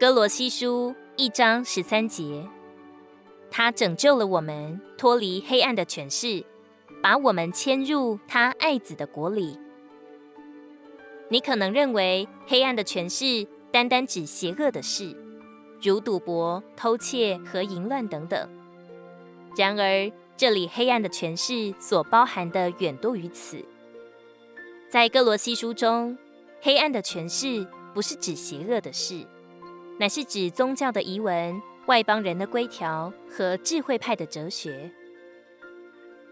哥罗西书一章十三节，他拯救了我们，脱离黑暗的权势，把我们迁入他爱子的国里。你可能认为黑暗的权势单单指邪恶的事，如赌博、偷窃和淫乱等等。然而，这里黑暗的权势所包含的远多于此。在哥罗西书中，黑暗的权势不是指邪恶的事。乃是指宗教的仪文、外邦人的规条和智慧派的哲学。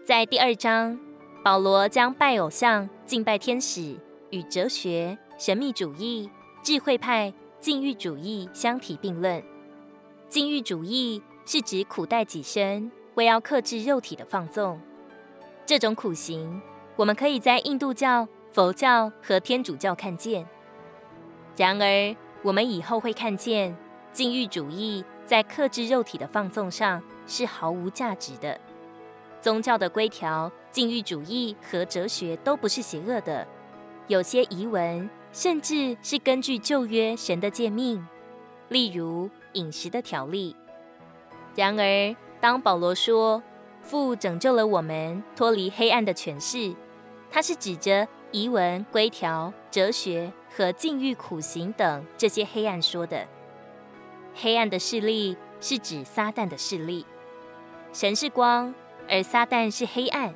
在第二章，保罗将拜偶像、敬拜天使与哲学、神秘主义、智慧派、禁欲主义相提并论。禁欲主义是指苦待己身，为要克制肉体的放纵。这种苦行，我们可以在印度教、佛教和天主教看见。然而，我们以后会看见，禁欲主义在克制肉体的放纵上是毫无价值的。宗教的规条、禁欲主义和哲学都不是邪恶的，有些仪文甚至是根据旧约神的诫命，例如饮食的条例。然而，当保罗说父拯救了我们，脱离黑暗的权势，他是指着仪文规条、哲学。和禁欲苦行等这些黑暗说的，黑暗的势力是指撒旦的势力。神是光，而撒旦是黑暗。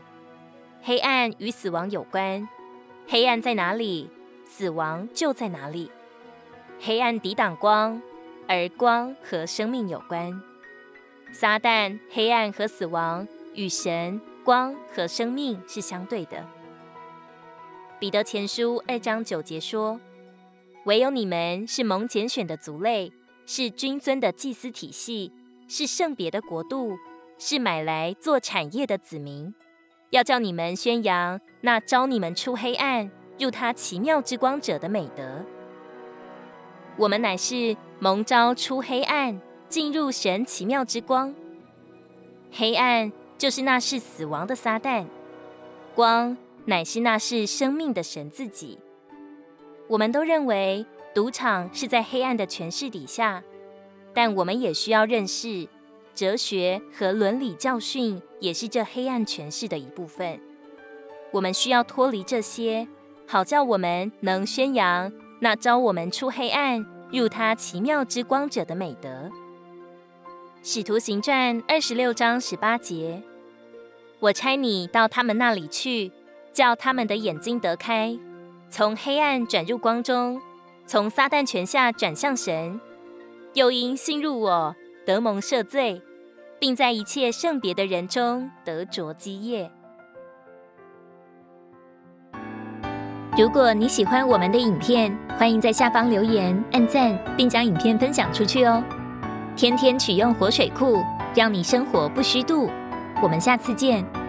黑暗与死亡有关，黑暗在哪里，死亡就在哪里。黑暗抵挡光，而光和生命有关。撒旦、黑暗和死亡与神、光和生命是相对的。彼得前书二章九节说。唯有你们是蒙拣选的族类，是君尊的祭司体系，是圣别的国度，是买来做产业的子民。要叫你们宣扬那招你们出黑暗，入他奇妙之光者的美德。我们乃是蒙召出黑暗，进入神奇妙之光。黑暗就是那是死亡的撒旦，光乃是那是生命的神自己。我们都认为赌场是在黑暗的权势底下，但我们也需要认识哲学和伦理教训也是这黑暗权势的一部分。我们需要脱离这些，好叫我们能宣扬那招我们出黑暗入他奇妙之光者的美德。使徒行传二十六章十八节：我差你到他们那里去，叫他们的眼睛得开。从黑暗转入光中，从撒旦权下转向神，又因信入我得蒙赦罪，并在一切圣别的人中得着基业。如果你喜欢我们的影片，欢迎在下方留言、按赞，并将影片分享出去哦。天天取用活水库，让你生活不虚度。我们下次见。